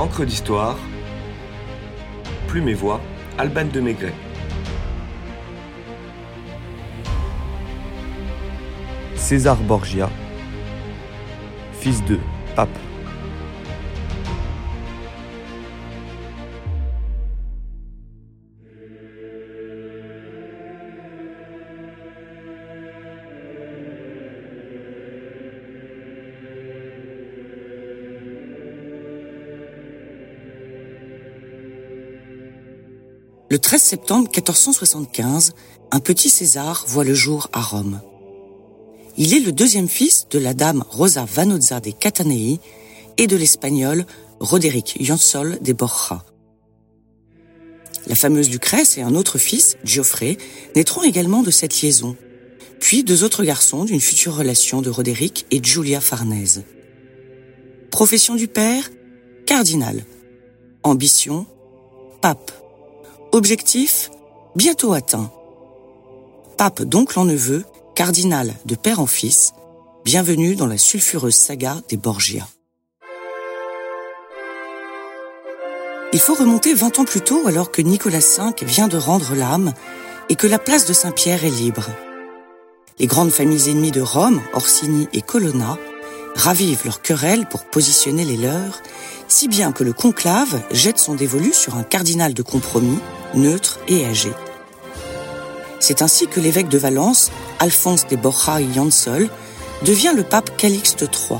Encre d'histoire, Plume et Voix, Alban de Maigret. César Borgia, fils de Pape. Le 13 septembre 1475, un petit César voit le jour à Rome. Il est le deuxième fils de la dame Rosa Vanozza de Catanei et de l'espagnol Roderick Jansol de Borja. La fameuse Lucrèce et un autre fils, Geoffrey, naîtront également de cette liaison, puis deux autres garçons d'une future relation de Roderick et Giulia Farnese. Profession du père, cardinal. Ambition, pape. Objectif bientôt atteint. Pape donc en neveu, cardinal de père en fils, bienvenue dans la sulfureuse saga des Borgia. Il faut remonter 20 ans plus tôt alors que Nicolas V vient de rendre l'âme et que la place de Saint-Pierre est libre. Les grandes familles ennemies de Rome, Orsini et Colonna, ravivent leur querelle pour positionner les leurs, si bien que le conclave jette son dévolu sur un cardinal de compromis, neutre et âgé. C'est ainsi que l'évêque de Valence, Alphonse de Borja y Jansol, devient le pape Calixte III.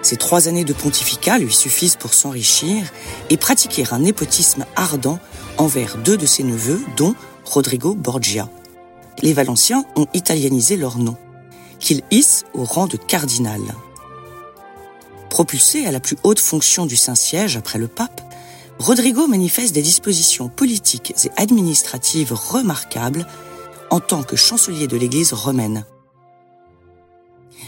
Ces trois années de pontificat lui suffisent pour s'enrichir et pratiquer un népotisme ardent envers deux de ses neveux, dont Rodrigo Borgia. Les Valenciens ont italianisé leur nom, qu'ils hissent au rang de cardinal. Propulsé à la plus haute fonction du Saint-Siège après le pape, Rodrigo manifeste des dispositions politiques et administratives remarquables en tant que chancelier de l'Église romaine,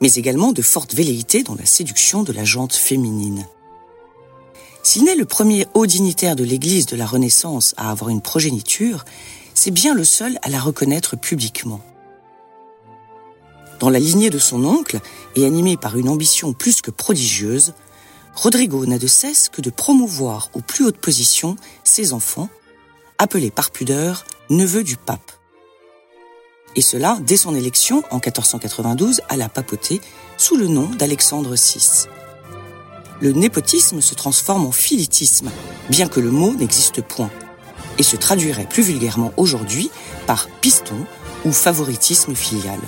mais également de fortes velléités dans la séduction de la jante féminine. S'il n'est le premier haut dignitaire de l'Église de la Renaissance à avoir une progéniture, c'est bien le seul à la reconnaître publiquement. Dans la lignée de son oncle, et animé par une ambition plus que prodigieuse, Rodrigo n'a de cesse que de promouvoir aux plus hautes positions ses enfants, appelés par pudeur neveux du pape. Et cela dès son élection en 1492 à la papauté sous le nom d'Alexandre VI. Le népotisme se transforme en philitisme, bien que le mot n'existe point, et se traduirait plus vulgairement aujourd'hui par piston ou favoritisme filial.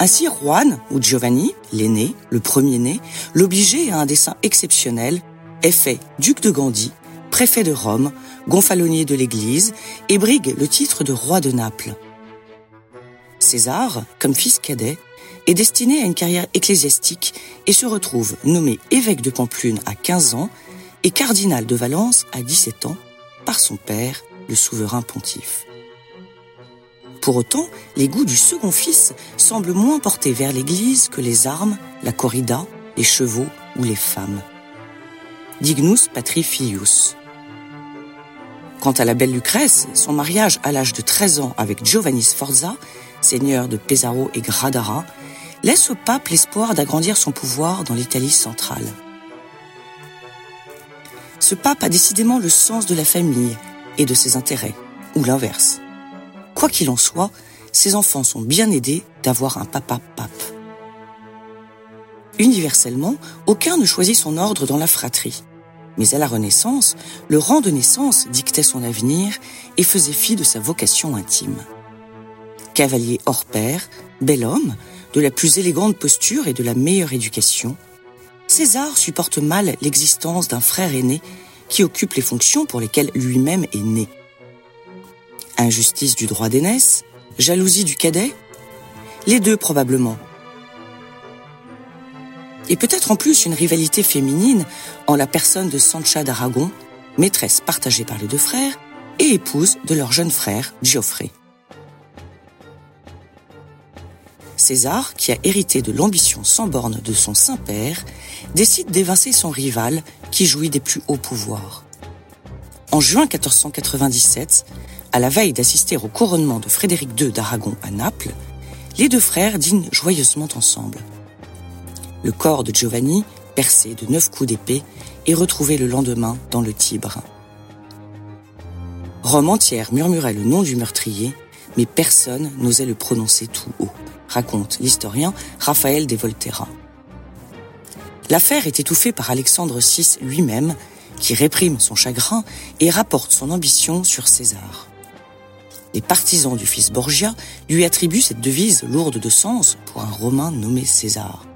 Ainsi, Juan ou Giovanni, l'aîné, le premier-né, l'obligé à un dessin exceptionnel, est fait duc de Gandhi, préfet de Rome, gonfalonier de l'Église et brigue le titre de roi de Naples. César, comme fils cadet, est destiné à une carrière ecclésiastique et se retrouve nommé évêque de Pamplune à 15 ans et cardinal de Valence à 17 ans par son père, le souverain pontife. Pour autant, les goûts du second fils semblent moins portés vers l'Église que les armes, la corrida, les chevaux ou les femmes. Dignus patri filius. Quant à la belle Lucrèce, son mariage à l'âge de 13 ans avec Giovanni Sforza, seigneur de Pesaro et Gradara, laisse au pape l'espoir d'agrandir son pouvoir dans l'Italie centrale. Ce pape a décidément le sens de la famille et de ses intérêts, ou l'inverse. Quoi qu'il en soit, ses enfants sont bien aidés d'avoir un papa pape. Universellement, aucun ne choisit son ordre dans la fratrie. Mais à la Renaissance, le rang de naissance dictait son avenir et faisait fi de sa vocation intime. Cavalier hors pair, bel homme, de la plus élégante posture et de la meilleure éducation, César supporte mal l'existence d'un frère aîné qui occupe les fonctions pour lesquelles lui-même est né. Injustice du droit d'aînesse Jalousie du cadet Les deux probablement. Et peut-être en plus une rivalité féminine en la personne de Sancha d'Aragon, maîtresse partagée par les deux frères et épouse de leur jeune frère Geoffrey. César, qui a hérité de l'ambition sans borne de son saint-père, décide d'évincer son rival qui jouit des plus hauts pouvoirs. En juin 1497, à la veille d'assister au couronnement de Frédéric II d'Aragon à Naples, les deux frères dînent joyeusement ensemble. Le corps de Giovanni, percé de neuf coups d'épée, est retrouvé le lendemain dans le Tibre. Rome entière murmurait le nom du meurtrier, mais personne n'osait le prononcer tout haut, raconte l'historien Raphaël de Volterra. L'affaire est étouffée par Alexandre VI lui-même, qui réprime son chagrin et rapporte son ambition sur César. Les partisans du fils Borgia lui attribuent cette devise lourde de sens pour un Romain nommé César.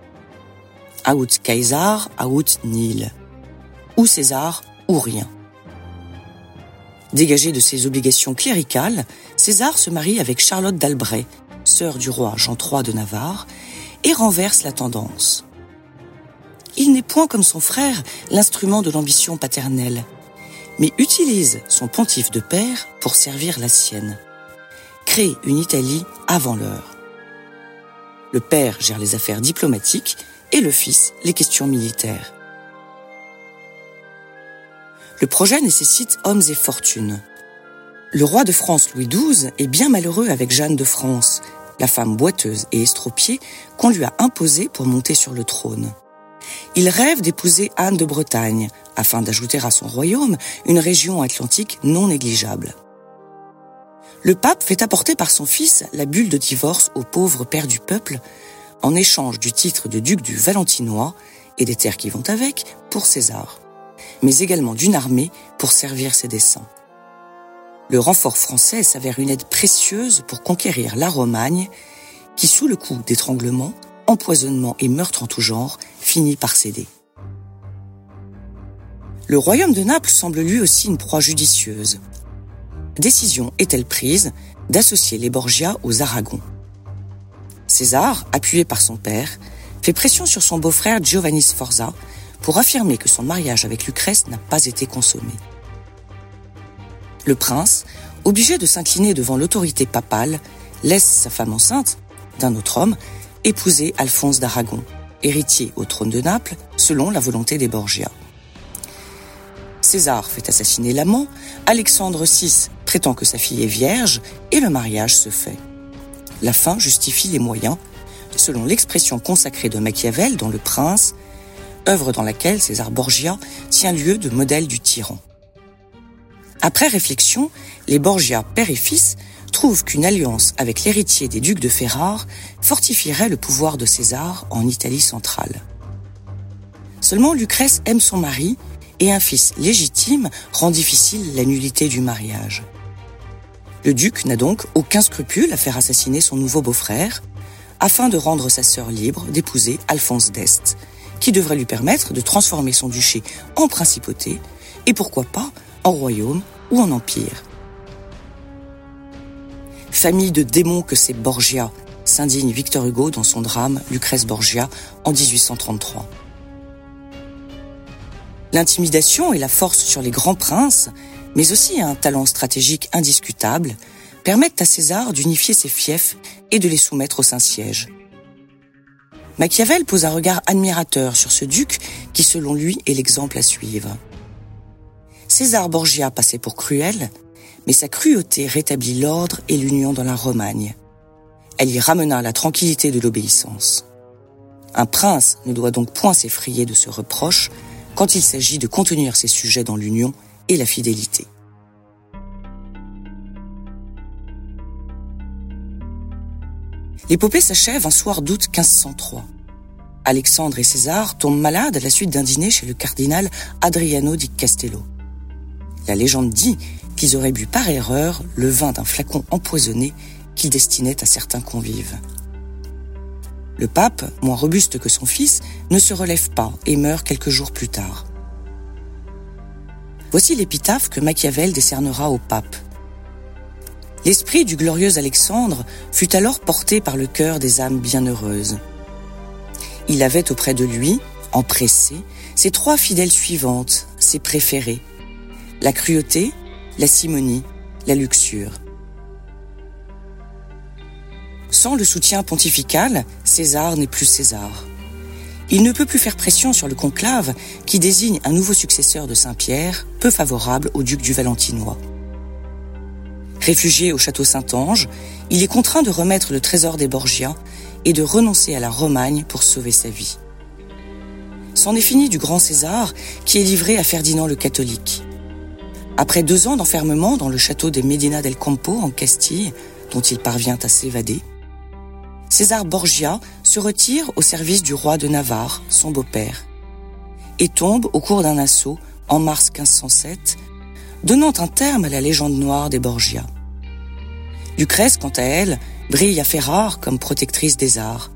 Aut Caesar, aut nil. Ou César, ou rien. Dégagé de ses obligations cléricales, César se marie avec Charlotte d'Albret, sœur du roi Jean III de Navarre, et renverse la tendance. Il n'est point comme son frère l'instrument de l'ambition paternelle, mais utilise son pontife de père pour servir la sienne. Crée une Italie avant l'heure. Le père gère les affaires diplomatiques et le fils les questions militaires. Le projet nécessite hommes et fortunes. Le roi de France Louis XII est bien malheureux avec Jeanne de France, la femme boiteuse et estropiée qu'on lui a imposée pour monter sur le trône. Il rêve d'épouser Anne de Bretagne, afin d'ajouter à son royaume une région atlantique non négligeable. Le pape fait apporter par son fils la bulle de divorce au pauvre père du peuple, en échange du titre de duc du Valentinois et des terres qui vont avec pour César mais également d'une armée pour servir ses desseins. Le renfort français s'avère une aide précieuse pour conquérir la Romagne, qui sous le coup d'étranglement, empoisonnement et meurtre en tout genre, finit par céder. Le royaume de Naples semble lui aussi une proie judicieuse. Décision est-elle prise d'associer les Borgia aux Aragons? César, appuyé par son père, fait pression sur son beau-frère Giovanni Sforza pour affirmer que son mariage avec Lucrèce n'a pas été consommé. Le prince, obligé de s'incliner devant l'autorité papale, laisse sa femme enceinte, d'un autre homme, épouser Alphonse d'Aragon, héritier au trône de Naples, selon la volonté des Borgia. César fait assassiner l'amant, Alexandre VI prétend que sa fille est vierge, et le mariage se fait. La fin justifie les moyens, selon l'expression consacrée de Machiavel dans Le Prince, œuvre dans laquelle César Borgia tient lieu de modèle du tyran. Après réflexion, les Borgia, père et fils, trouvent qu'une alliance avec l'héritier des ducs de Ferrare fortifierait le pouvoir de César en Italie centrale. Seulement Lucrèce aime son mari et un fils légitime rend difficile la nullité du mariage. Le duc n'a donc aucun scrupule à faire assassiner son nouveau beau-frère, afin de rendre sa sœur libre d'épouser Alphonse d'Este, qui devrait lui permettre de transformer son duché en principauté et pourquoi pas en royaume ou en empire. Famille de démons que c'est Borgia, s'indigne Victor Hugo dans son drame Lucrèce Borgia en 1833. L'intimidation et la force sur les grands princes, mais aussi un talent stratégique indiscutable, permettent à César d'unifier ses fiefs et de les soumettre au Saint-Siège. Machiavel pose un regard admirateur sur ce duc qui, selon lui, est l'exemple à suivre. César Borgia passait pour cruel, mais sa cruauté rétablit l'ordre et l'union dans la Romagne. Elle y ramena la tranquillité de l'obéissance. Un prince ne doit donc point s'effrayer de ce reproche quand il s'agit de contenir ses sujets dans l'union et la fidélité. L'épopée s'achève un soir d'août 1503. Alexandre et César tombent malades à la suite d'un dîner chez le cardinal Adriano di Castello. La légende dit qu'ils auraient bu par erreur le vin d'un flacon empoisonné qu'ils destinaient à certains convives. Le pape, moins robuste que son fils, ne se relève pas et meurt quelques jours plus tard. Voici l'épitaphe que Machiavel décernera au pape L'esprit du glorieux Alexandre fut alors porté par le cœur des âmes bienheureuses. Il avait auprès de lui, empressé, ses trois fidèles suivantes, ses préférées, la cruauté, la simonie, la luxure. Sans le soutien pontifical, César n'est plus César. Il ne peut plus faire pression sur le conclave qui désigne un nouveau successeur de Saint-Pierre, peu favorable au duc du Valentinois. Réfugié au château Saint-Ange, il est contraint de remettre le trésor des Borgia et de renoncer à la Romagne pour sauver sa vie. c'en est fini du grand César qui est livré à Ferdinand le catholique. Après deux ans d'enfermement dans le château de Medina del Campo en Castille, dont il parvient à s'évader, César Borgia se retire au service du roi de Navarre, son beau-père, et tombe au cours d'un assaut en mars 1507, donnant un terme à la légende noire des Borgia. Lucrèce, quant à elle, brille à Ferrare comme protectrice des arts,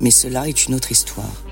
mais cela est une autre histoire.